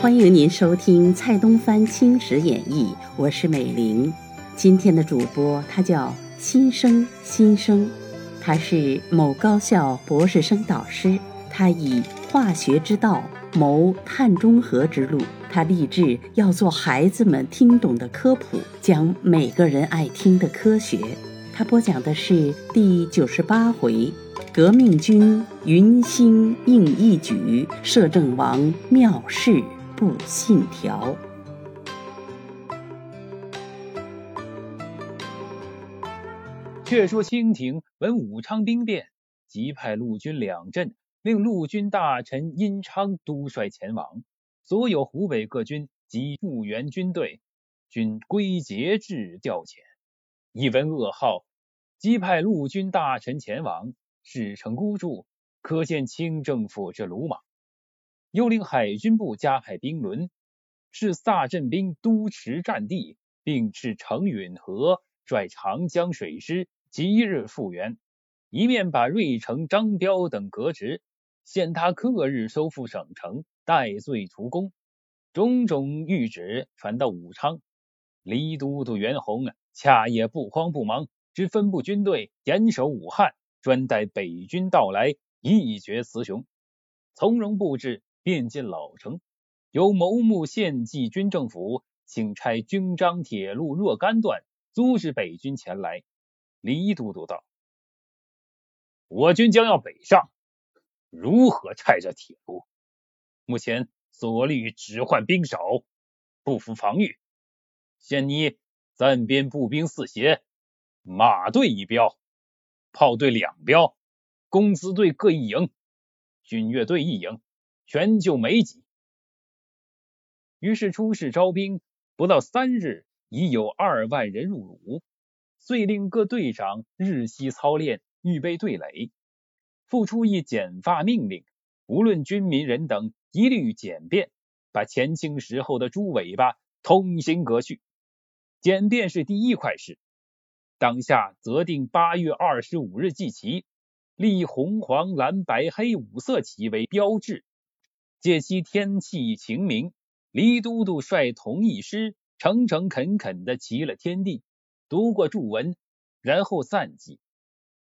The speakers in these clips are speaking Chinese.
欢迎您收听蔡东藩青史演义，我是美玲。今天的主播他叫新生新生，他是某高校博士生导师，他以化学之道谋碳中和之路，他立志要做孩子们听懂的科普，讲每个人爱听的科学。他播讲的是第九十八回：革命军云兴应一举，摄政王妙事。不信条。却说清廷闻武昌兵变，即派陆军两镇，令陆军大臣殷昌督率前往。所有湖北各军及复员军队，均归节制调遣。一闻噩耗，即派陆军大臣前往，事成孤注，可见清政府之鲁莽。又令海军部加派兵轮，是萨镇兵督持战地，并斥程允和率长江水师即日复原，一面把瑞城、张彪等革职，限他克日收复省城，戴罪图功。种种谕旨传到武昌，黎都督袁弘恰也不慌不忙，只分部军队严守武汉，专待北军到来，一决雌雄，从容布置。便进老城，由谋木献计军政府请差军章铁路若干段，阻止北军前来。黎都督道：“我军将要北上，如何拆这铁路？目前所虑只换兵少，不服防御。现你暂编步兵四协，马队一标，炮队两标，公子队各一营，军乐队一营。”全就没几，于是出使招兵，不到三日，已有二万人入伍。遂令各队长日夕操练，预备队垒。复出一剪发命令，无论军民人等，一律简便，把前清时候的猪尾巴通行革去。简便是第一块事。当下则定八月二十五日祭旗，立红黄蓝白黑五色旗为标志。借期天气晴明，黎都督率同一师，诚诚恳恳的齐了天地，读过祝文，然后散祭。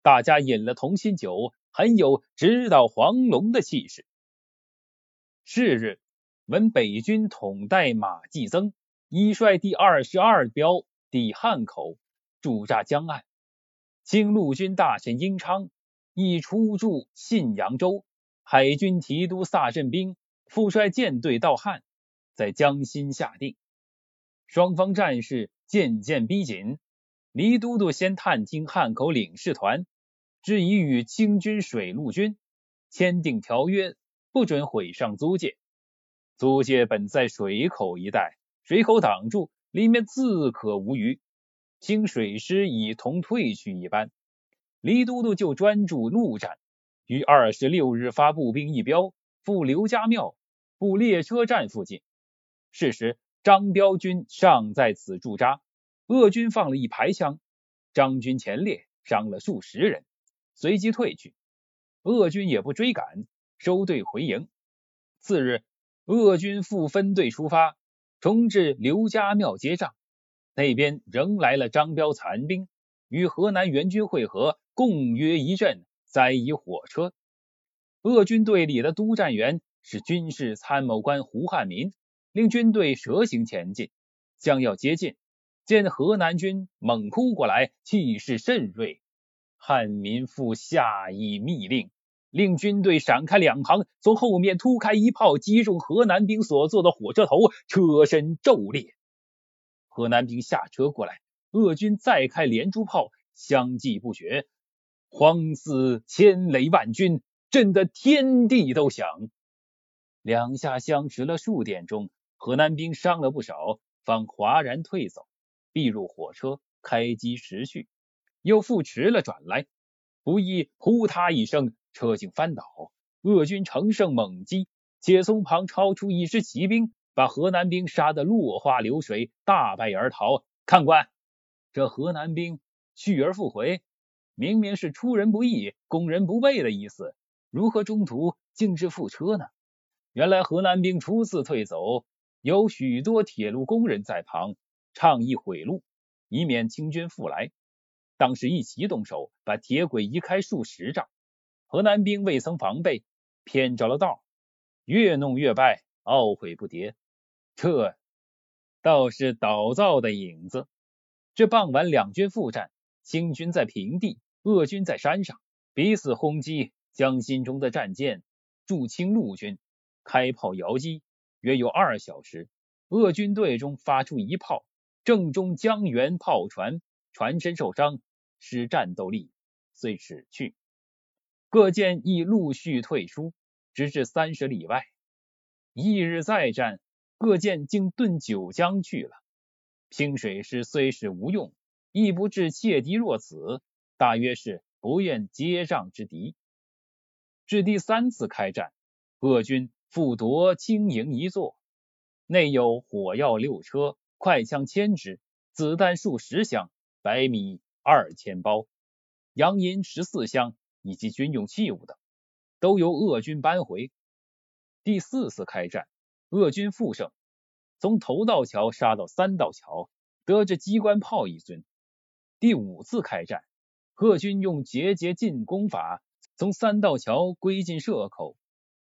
大家饮了同心酒，很有直捣黄龙的气势。是日，闻北军统带马继增已率第二十二标抵汉口，驻扎江岸。清陆军大臣英昌已出驻信阳州，海军提督萨镇兵。副率舰队到汉，在江心下定。双方战事渐渐逼紧。黎都督先探听汉口领事团，只已与清军水陆军签订条约，不准毁上租界。租界本在水口一带，水口挡住，里面自可无虞。清水师已同退去一般。黎都督就专注陆战，于二十六日发步兵一标赴刘家庙。赴列车站附近，是时张彪军尚在此驻扎，鄂军放了一排枪，张军前列伤了数十人，随即退去。鄂军也不追赶，收队回营。次日，鄂军复分队出发，重至刘家庙接仗，那边仍来了张彪残兵，与河南援军会合，共约一阵，载以火车。鄂军队里的督战员。是军事参谋官胡汉民，令军队蛇形前进，将要接近，见河南军猛扑过来，气势甚锐。汉民复下一密令，令军队闪开两行，从后面突开一炮，击中河南兵所坐的火车头，车身骤裂。河南兵下车过来，鄂军再开连珠炮，相继不绝，慌似千雷万钧，震得天地都响。两下相持了数点钟，河南兵伤了不少，方哗然退走，避入火车，开机时序，又复迟了转来，不意扑嗒一声，车竟翻倒，鄂军乘胜猛击，且从旁超出一支骑兵，把河南兵杀得落花流水，大败而逃。看官，这河南兵去而复回，明明是出人不意，攻人不备的意思，如何中途径自复车呢？原来河南兵初次退走，有许多铁路工人在旁倡议毁路，以免清军复来。当时一齐动手，把铁轨移开数十丈。河南兵未曾防备，偏着了道，越弄越败，懊悔不迭。这倒是倒灶的影子。这傍晚，两军复战，清军在平地，鄂军在山上，彼此轰击，将心中的战舰驻清陆军，开炮遥击，约有二小时。鄂军队中发出一炮，正中江源炮船，船身受伤，失战斗力，遂驶去。各舰亦陆续退出，直至三十里外。翌日再战，各舰竟遁九江去了。清水师虽是无用，亦不至怯敌若此，大约是不愿接仗之敌。至第三次开战，鄂军复夺青营一座，内有火药六车，快枪千支，子弹数十箱，白米二千包，洋银十四箱，以及军用器物等，都由鄂军搬回。第四次开战，鄂军复胜。从头道桥杀到三道桥，得着机关炮一尊。第五次开战，贺军用节节进攻法，从三道桥归进社口。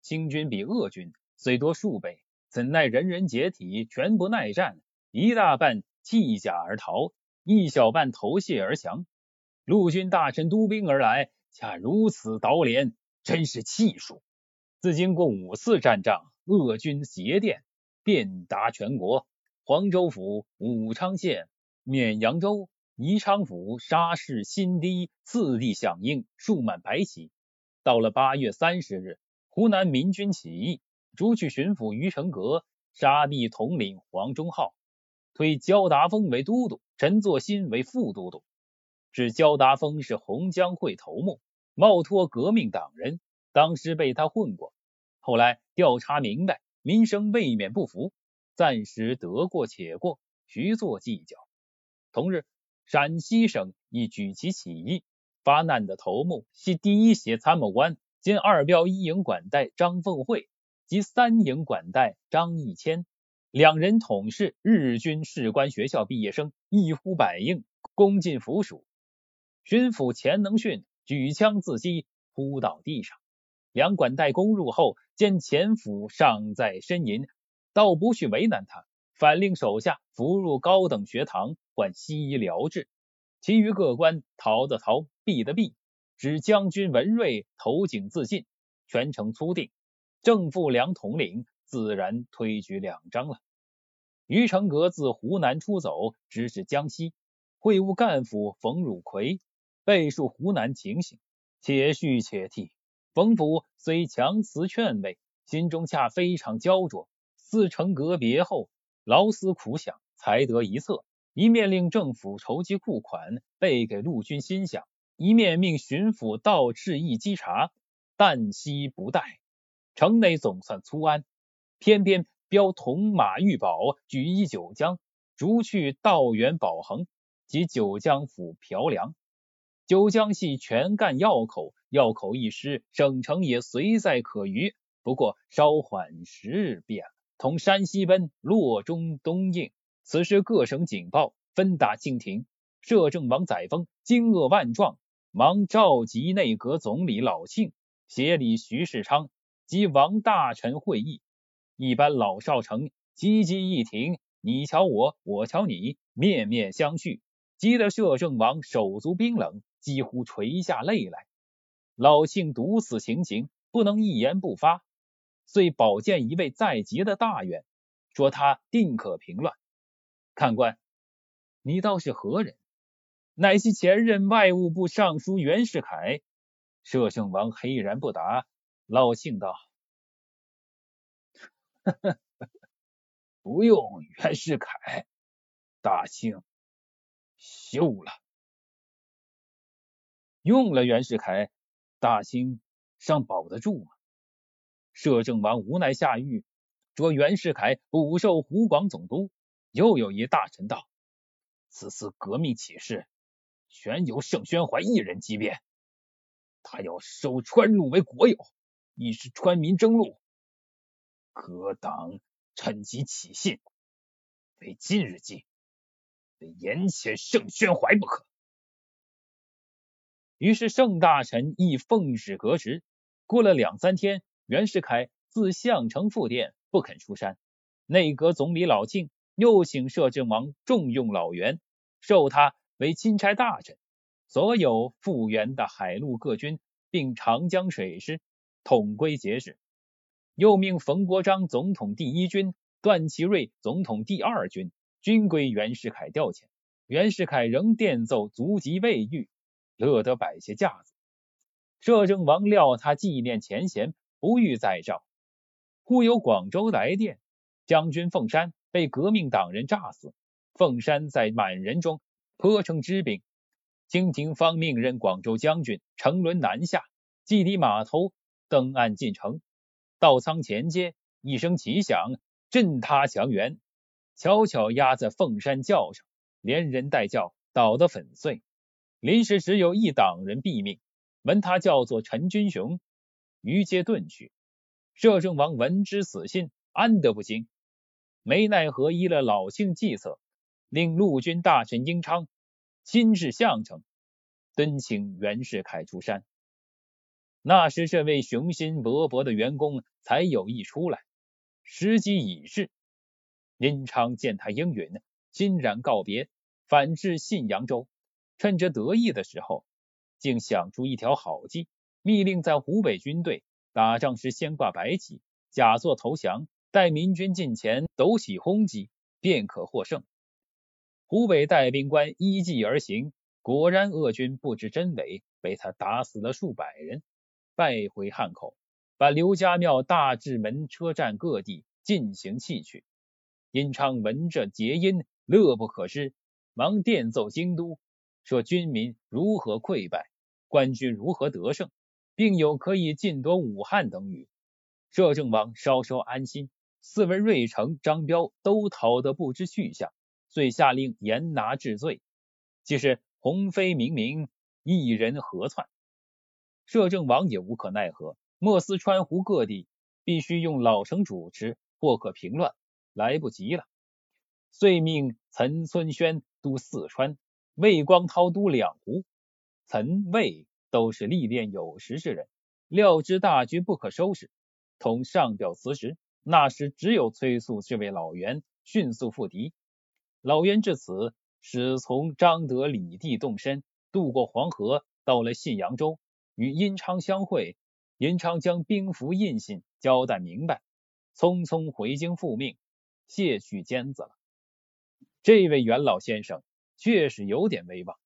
清军比鄂军虽多数倍，怎奈人人解体，全不耐战，一大半弃甲而逃，一小半投泻而降。陆军大臣督兵而来，恰如此捣脸，真是气数。自经过五次战仗，鄂军节电。遍达全国，黄州府、武昌县、绵阳州、宜昌府、沙市、新堤次第响应，数满白旗。到了八月三十日，湖南民军起义，逐去巡抚于成阁，杀毙统领黄忠浩，推焦达峰为都督，陈作新为副都督。指焦达峰是洪江会头目，冒托革命党人，当时被他混过，后来调查明白。民生未免不服，暂时得过且过，徐作计较。同日，陕西省亦举旗起义，发难的头目系第一协参谋官兼二标一营管带张凤会及三营管带张义谦，两人统是日军士官学校毕业生，一呼百应，攻进府署。巡抚钱能训举枪自击，扑倒地上。两管带攻入后，见前府尚在呻吟，倒不去为难他，反令手下扶入高等学堂，换西医疗治。其余各官逃的逃，避的避，只将军文瑞投井自尽，全城粗定。正副两统领自然推举两张了。于成阁自湖南出走，直至江西，会晤干府冯汝奎，背述湖南情形，且叙且替。冯府虽强词劝慰，心中恰非常焦灼。四成阁别后，劳思苦想，才得一策：一面令政府筹集库款备给陆军新饷，一面命巡抚到赤邑稽查，旦夕不待。城内总算粗安。偏偏标铜马玉宝举一九江，逐去道源保衡及九江府朴梁。九江系全干要口。要口一失，省城也随在可虞。不过稍缓时日便了。同山西奔，洛中东应。此时各省警报，分打清廷。摄政王载沣惊愕万状，忙召集内阁总理老庆、协理徐世昌及王大臣会议。一般老少城急急一停，你瞧我，我瞧你，面面相觑，急得摄政王手足冰冷，几乎垂下泪来。老庆独此情形，不能一言不发，遂保荐一位在籍的大员，说他定可平乱。看官，你倒是何人？乃系前任外务部尚书袁世凯。摄政王黑然不答。老庆道：“不用袁世凯，大清休了。用了袁世凯。”大清尚保得住吗？摄政王无奈下狱，捉袁世凯补授湖广总督。又有一大臣道：“此次革命起事，全由盛宣怀一人机变。他要收川路为国有，以使川民争路。各党趁机起信，非今日计，非严谴盛宣怀不可。于是盛大臣亦奉旨革职。过了两三天，袁世凯自项城复电，不肯出山。内阁总理老庆又请摄政王重用老袁，授他为钦差大臣，所有复原的海陆各军，并长江水师统归节制。又命冯国璋总统第一军，段祺瑞总统第二军，均归袁世凯调遣。袁世凯仍电奏足疾未愈。乐得摆些架子，摄政王料他纪念前嫌，不欲再召。忽有广州来电，将军凤山被革命党人炸死，凤山在满人中颇称知名。清廷方命任广州将军，乘轮南下，蓟抵码头，登岸进城，到仓前街，一声奇响，震塌墙垣，悄悄压在凤山轿上，连人带轿倒得粉碎。临时只有一党人毙命，闻他叫做陈君雄，于皆遁去。摄政王闻之死信，安得不惊？没奈何依了老庆计策，令陆军大臣英昌亲至项城，敦请袁世凯出山。那时这位雄心勃勃的员工才有意出来，时机已至。英昌见他应允，欣然告别，返至信阳州。趁着得意的时候，竟想出一条好计，密令在湖北军队打仗时先挂白旗，假作投降，待民军近前抖起轰击，便可获胜。湖北带兵官依计而行，果然鄂军不知真伪，被他打死了数百人，败回汉口，把刘家庙、大治门、车站各地进行弃去。殷昌闻着捷音，乐不可支，忙电奏京都。说军民如何溃败，官军如何得胜，并有可以进夺武汉等语。摄政王稍稍安心，四位瑞城张彪都逃得不知去向，遂下令严拿治罪。即是鸿飞明明，一人何窜？摄政王也无可奈何，莫斯川湖各地必须用老臣主持，或可平乱，来不及了。遂命岑村宣督四川。魏光涛督两湖，岑魏都是历练有识之人，料知大局不可收拾，同上表辞职。那时只有催促这位老袁迅速复敌。老袁至此，始从张德、李地动身，渡过黄河，到了信阳州，与殷昌相会。殷昌将兵符印信交代明白，匆匆回京复命，卸去尖子了。这位袁老先生。确实有点威望，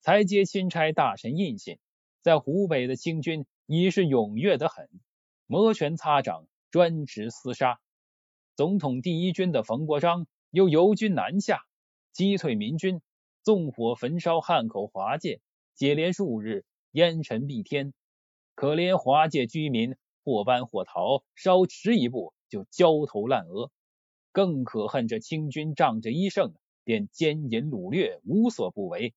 才接钦差大臣印信，在湖北的清军已是踊跃得很，摩拳擦掌，专职厮杀。总统第一军的冯国璋又由军南下，击退民军，纵火焚烧汉口华界，接连数日，烟尘蔽天。可怜华界居民或搬或逃，稍迟一步就焦头烂额。更可恨这清军仗着一胜。便奸淫掳掠，无所不为。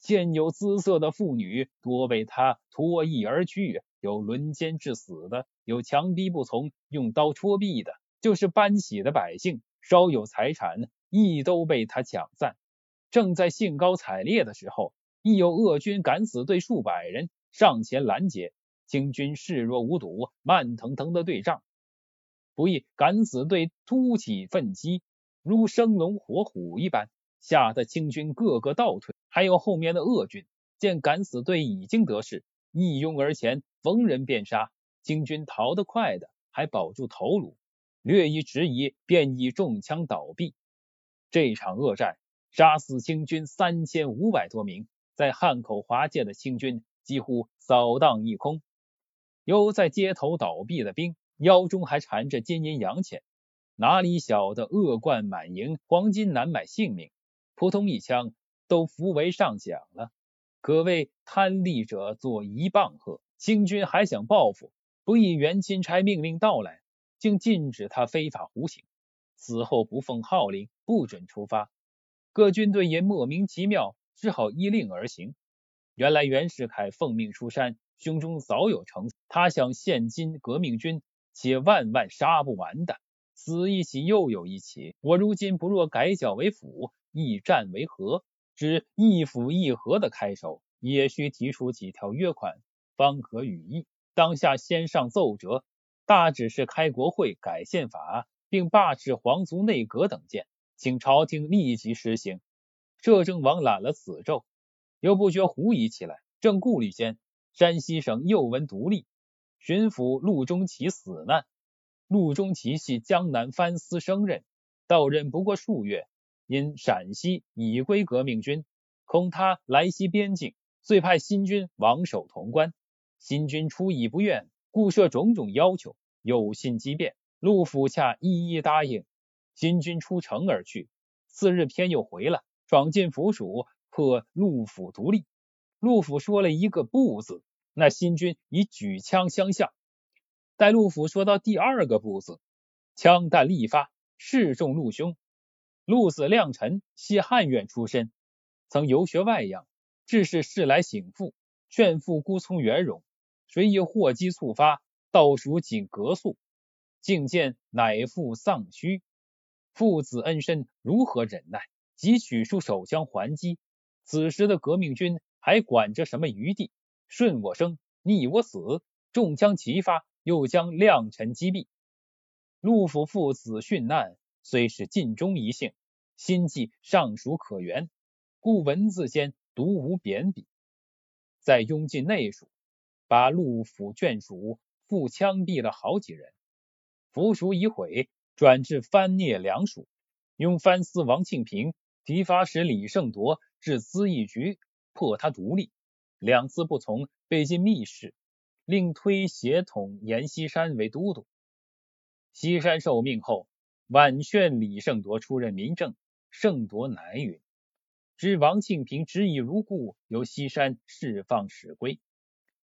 见有姿色的妇女，多被他脱衣而去；有轮奸致死的，有强逼不从，用刀戳毙的。就是搬喜的百姓，稍有财产，亦都被他抢占。正在兴高采烈的时候，亦有鄂军敢死队数百人上前拦截，清军视若无睹，慢腾腾的对仗。不意敢死队突起奋击。如生龙活虎一般，吓得清军个个倒退。还有后面的鄂军见敢死队已经得势，一拥而前，逢人便杀。清军逃得快的还保住头颅，略一迟疑，便已中枪倒毙。这场恶战杀死清军三千五百多名，在汉口华界的清军几乎扫荡一空。有在街头倒毙的兵，腰中还缠着金银洋钱。哪里晓得恶贯满盈，黄金难买性命，扑通一枪都扶为上将了，可谓贪利者作一棒喝。清军还想报复，不意袁钦差命令到来，竟禁止他非法胡行，此后不奉号令，不准出发。各军队也莫名其妙，只好依令而行。原来袁世凯奉命出山，胸中早有成，他想现今革命军，且万万杀不完的。此一起又有一起，我如今不若改剿为辅，一战为和，只一辅一和的开首，也需提出几条约款，方可与意。当下先上奏折，大旨是开国会、改宪法，并罢斥皇族内阁等件，请朝廷立即实行。摄政王揽了此奏。又不觉狐疑起来，正顾虑间，山西省又闻独立，巡抚陆中奇死难。陆中奇系江南藩司升任，到任不过数月，因陕西已归革命军，恐他来袭边境，遂派新军王守潼关。新军出已不愿，故设种种要求，有心机变。陆府恰一一答应。新军出城而去，次日偏又回来，闯进府署。破陆府独立，陆府说了一个不字，那新军已举枪相向。待陆府说到第二个不字，枪弹立发，势中陆兄。陆子亮臣系汉院出身，曾游学外洋，致是事来省父，劝父孤从圆融，谁以祸机促发，倒属仅隔宿，竟见乃父丧躯，父子恩深，如何忍耐？即取出手枪还击。此时的革命军还管着什么余地？顺我生，逆我死，中枪齐发，又将亮臣击毙。陆府父子殉难，虽是尽忠一幸，心计尚属可原，故文字间独无贬笔。再拥进内署，把陆府眷属复枪毙了好几人。府署已毁，转至藩聂两署，用藩司王庆平、提发使李胜铎。置资一局，迫他独立，两次不从，被进密室，另推协统阎锡山为都督。锡山受命后，婉劝李胜铎出任民政，胜铎乃允。知王庆平执意如故，由锡山释放使归。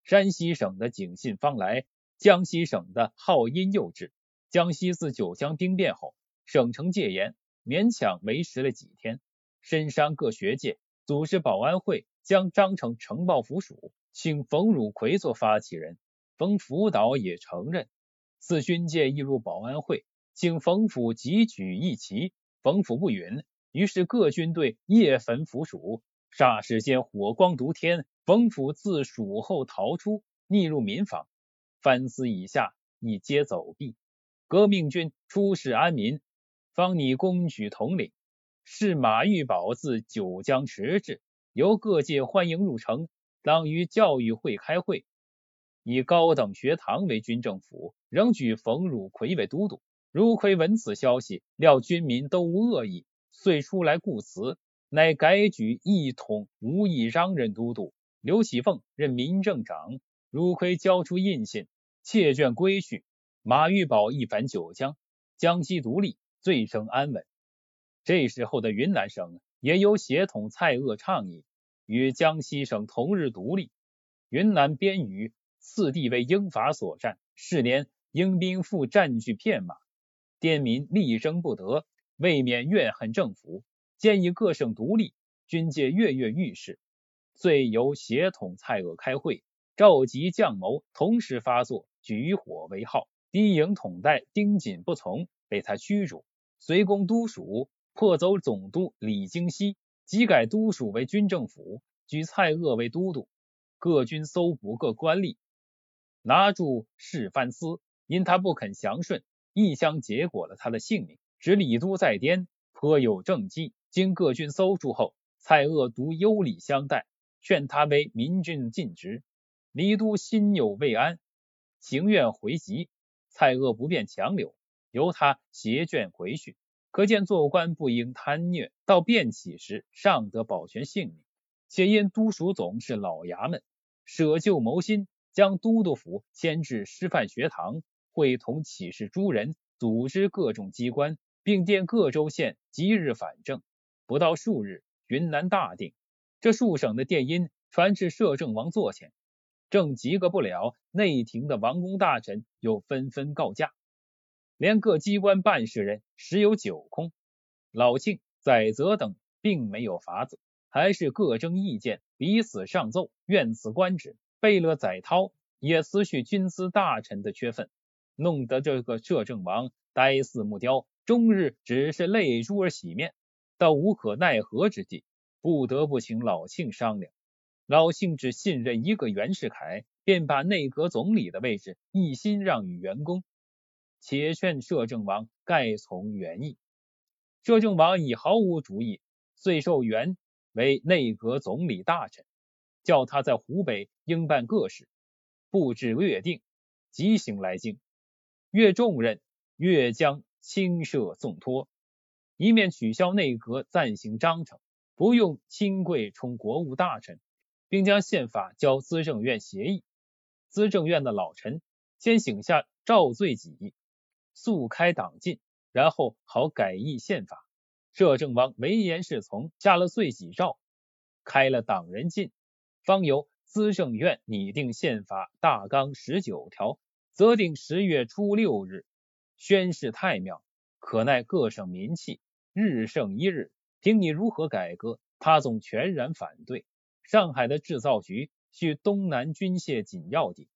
山西省的警信方来，江西省的号音又至。江西自九江兵变后，省城戒严，勉强维持了几天。深山各学界组织保安会，将章程呈报府署，请冯汝奎做发起人。冯辅导也承认。四军界亦入保安会，请冯府即举义旗。冯府不允，于是各军队夜焚府署。霎时间火光独天，冯府自蜀后逃出，逆入民房。藩司以下亦皆走避。革命军出使安民，方拟公举统领。是马玉宝自九江驰至，由各界欢迎入城，当于教育会开会，以高等学堂为军政府，仍举冯汝奎为都督。汝奎闻此消息，料军民都无恶意，遂出来顾辞，乃改举一统无义章任都督，刘喜凤任民政长。汝奎交出印信，窃卷归去。马玉宝一反九江，江西独立，最生安稳。这时候的云南省也有协统蔡锷倡议，与江西省同日独立。云南边隅四地为英法所占，是年英兵复占据片马，滇民力争不得，未免怨恨政府，建议各省独立。军界跃跃欲试，遂由协统蔡锷开会，召集将谋，同时发作，举火为号。低营统带丁锦不从，被他驱逐，随公都署。破走总督李经羲，即改都署为军政府，举蔡锷为都督。各军搜捕各官吏，拿住释藩司，因他不肯降顺，一相结果了他的性命。指李都在颠，颇有政绩。经各军搜住后，蔡锷独优礼相待，劝他为民军尽职。李都心有未安，情愿回籍，蔡锷不便强留，由他携卷回去。可见做官不应贪虐，到变起时尚得保全性命。且因都署总是老衙门，舍旧谋新，将都督府迁至师范学堂，会同起事诸人，组织各种机关，并电各州县即日反正。不到数日，云南大定。这数省的电音传至摄政王座前，正及个不了，内廷的王公大臣又纷纷告假。连各机关办事人时有九空，老庆、载泽等并没有法子。还是各争意见，彼此上奏，愿此官职。贝勒载涛也辞去军司大臣的缺分，弄得这个摄政王呆似木雕，终日只是泪珠而洗面，到无可奈何之际，不得不请老庆商量。老庆只信任一个袁世凯，便把内阁总理的位置一心让与袁公，且劝摄政王盖从原意。摄政王已毫无主意，遂授袁为内阁总理大臣，叫他在湖北应办各事，布置略定，即行来京。越重任，越将轻赦纵托，一面取消内阁暂行章程，不用亲贵充国务大臣。并将宪法交资政院协议，资政院的老臣先醒下赵罪己，速开党禁，然后好改议宪法。摄政王唯言是从，下了罪己诏，开了党人禁，方由资政院拟定宪法大纲十九条，择定十月初六日宣示太庙。可奈各省民气日盛一日，凭你如何改革，他总全然反对。上海的制造局需东南军械紧要地。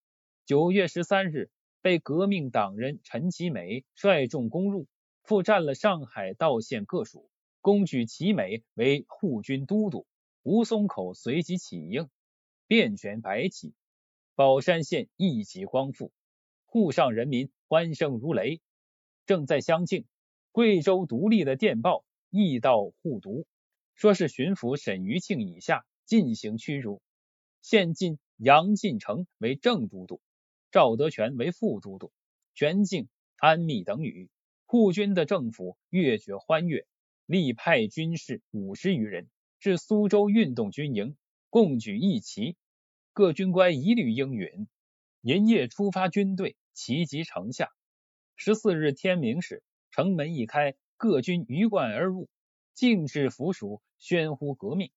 九月十三日，被革命党人陈其美率众攻入，复占了上海道县各署，公举其美为护军都督。吴淞口随即起应，遍选白旗，宝山县一起光复，沪上人民欢声如雷。正在相庆，贵州独立的电报亦到沪读，说是巡抚沈余庆以下。进行驱逐，现晋杨进成为正都督，赵德全为副都督，全境安密等语。护军的政府越觉欢悦，立派军士五十余人至苏州运动军营，共举一旗。各军官一律应允。银夜出发，军队齐集城下。十四日天明时，城门一开，各军鱼贯而入，径至府署，宣呼革命。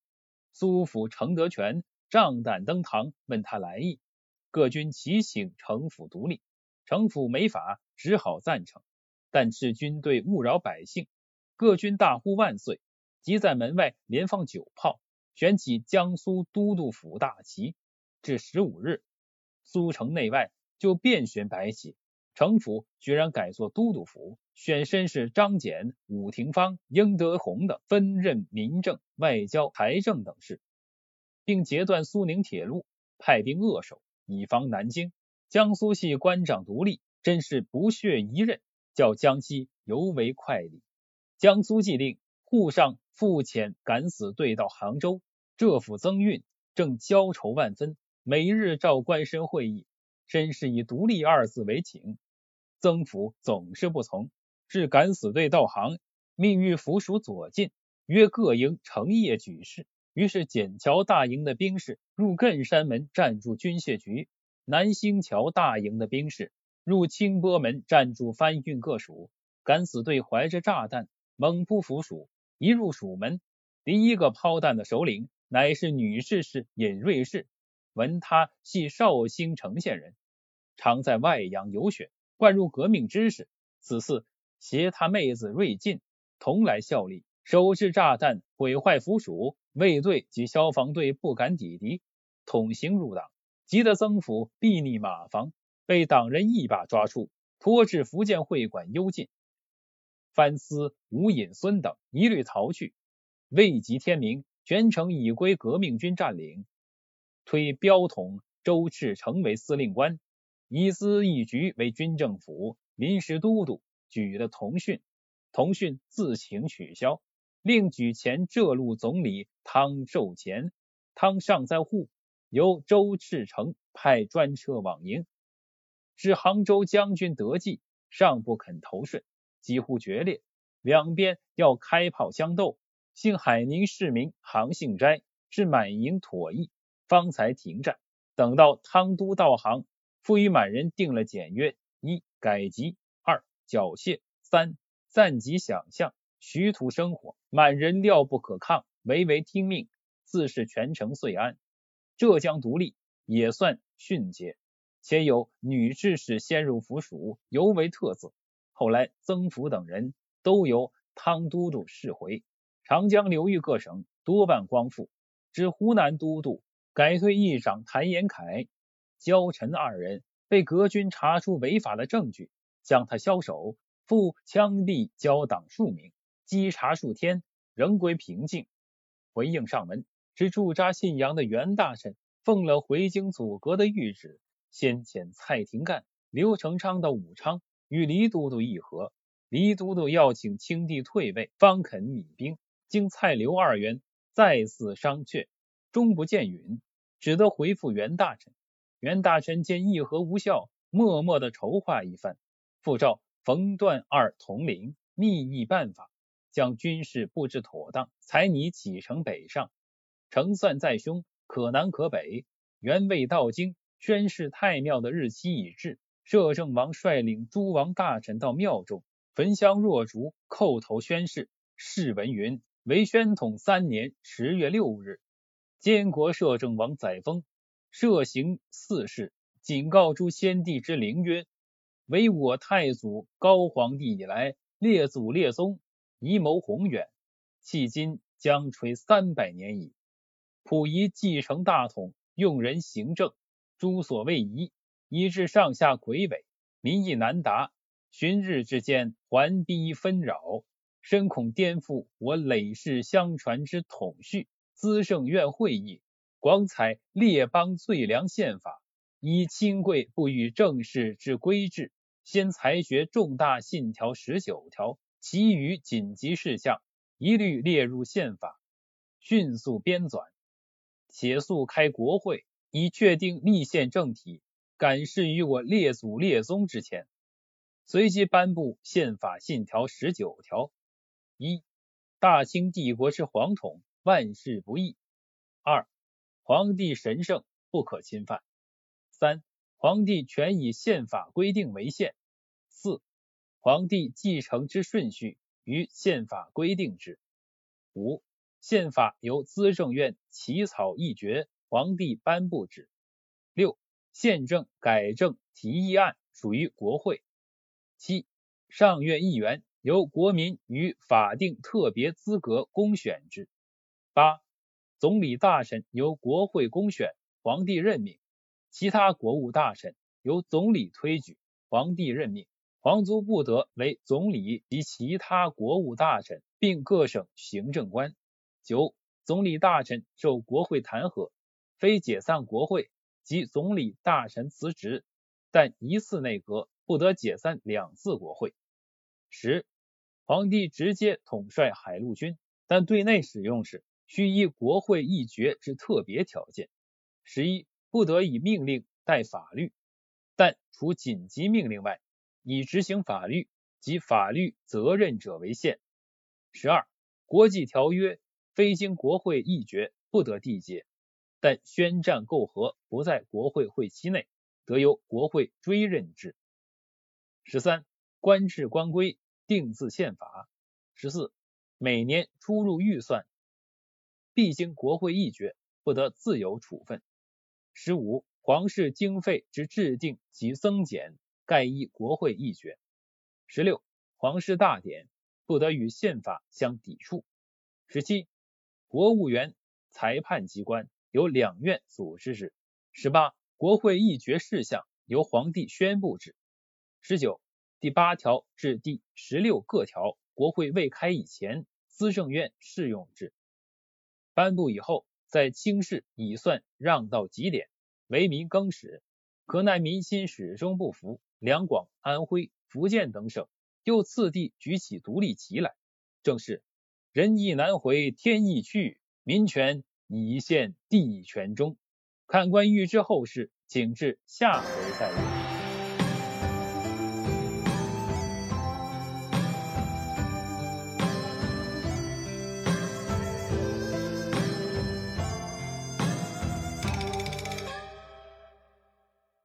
苏府程德全仗胆登堂，问他来意。各军齐请城府独立，城府没法，只好赞成。但斥军队勿扰百姓，各军大呼万岁，即在门外连放九炮，悬起江苏都督府大旗。至十五日，苏城内外就遍悬白旗，城府居然改作都督府，选绅士张俭、武廷芳、英德宏等，分任民政、外交、财政等事，并截断苏宁铁路，派兵扼守，以防南京。江苏系官长独立，真是不屑一任，叫江西尤为快利。江苏既令沪上复遣敢死队到杭州，浙府曾运正焦愁万分，每日召官绅会议，真是以独立二字为请。曾府总是不从，至敢死队到杭，命谕府属左近，约各营成夜举事。于是简桥大营的兵士入艮山门占住军械局，南星桥大营的兵士入清波门占住翻运各署。敢死队怀着炸弹猛扑府署，一入署门，第一个抛弹的首领乃是女士士尹瑞士，闻他系绍兴城县人，常在外洋游学。灌入革命知识，此次携他妹子瑞进同来效力，手持炸弹毁坏府署，卫队及消防队不敢抵敌，统行入党，急得曾府避匿马房，被党人一把抓住，拖至福建会馆幽禁。范思、吴隐、孙等一律逃去，未及天明，全城已归革命军占领，推标统、周赤成为司令官。以司一局为军政府临时都督，举了同训，同训自行取消，另举前浙路总理汤寿前。汤尚在沪，由周赤成派专车往迎，使杭州将军得济，尚不肯投顺，几乎决裂，两边要开炮相斗。幸海宁市民杭信斋是满营妥意，方才停战。等到汤都到杭。赋予满人定了简约：一、改籍；二、缴械；三、暂即想象，徐图生活。满人料不可抗，唯唯听命，自是全城遂安。浙江独立也算迅捷，且有女志士先入府署，尤为特色。后来曾福等人都由汤都督释回。长江流域各省多半光复，指湖南都督改退议长谭延闿、焦臣二人被革军查出违法的证据，将他枭首，复枪毙焦党数名。稽查数天，仍归平静。回应上门，是驻扎信阳的袁大臣奉了回京阻隔的谕旨，先遣蔡廷干、刘成昌到武昌与黎都督议和。黎都督要请清帝退位，方肯米兵。经蔡刘二员再次商榷，终不见允，只得回复袁大臣。袁大臣见议和无效，默默的筹划一番，复召冯段二统领，密议办法，将军事布置妥当，才拟启程北上。成算在胸，可南可北。原未到京宣示太庙的日期已至，摄政王率领诸王大臣到庙中。焚香若烛，叩头宣誓。誓文云：为宣统三年十月六日，监国摄政王载沣设行四事，警告诸先帝之灵曰：唯我太祖高皇帝以来，列祖列宗遗谋宏远，迄今将垂三百年矣。溥仪继承大统，用人行政，诸所未移，以致上下魁伟，民意难达。旬日之间，环逼纷扰，深恐颠覆我累世相传之统序。资圣院会议，广采列邦最良宪法，以亲贵不与政事之规制，先裁决重大信条十九条，其余紧急事项一律列入宪法，迅速编纂，且速开国会，以确定立宪政体，感示于我列祖列宗之前。随即颁布宪法信条十九条：一、大清帝国之皇统，万世不易；二、皇帝神圣，不可侵犯；三、皇帝全以宪法规定为限；四、皇帝继承之顺序于宪法规定之；五、宪法由资政院起草议决，皇帝颁布之；六、宪政改正提议案属于国会。七、上院议员由国民与法定特别资格公选之。八、总理大臣由国会公选，皇帝任命；其他国务大臣由总理推举，皇帝任命。皇族不得为总理及其他国务大臣，并各省行政官。九、总理大臣受国会弹劾，非解散国会及总理大臣辞职，但一次内阁。不得解散两次国会。十、皇帝直接统帅海陆军，但对内使用时需依国会议决之特别条件。十一、不得以命令代法律，但除紧急命令外，以执行法律及法律责任者为限。十二、国际条约非经国会议决不得缔结，但宣战媾和不在国会会期内，得由国会追认之。十三、官制官规定自宪法。十四、每年出入预算必经国会议决，不得自由处分。十五、皇室经费之制定及增减，盖依国会议决。十六、皇室大典不得与宪法相抵触。十七、国务院裁判机关由两院组织之。十八、国会议决事项由皇帝宣布之。十九、第八条至第十六各条，国会未开以前，资政院适用之。颁布以后，在清室已算让到极点，为民更始。可奈民心始终不服，两广、安徽、福建等省又次第举起独立旗来，正是人意难回天意去，民权已陷地权中。看官欲知后事，请至下回再议。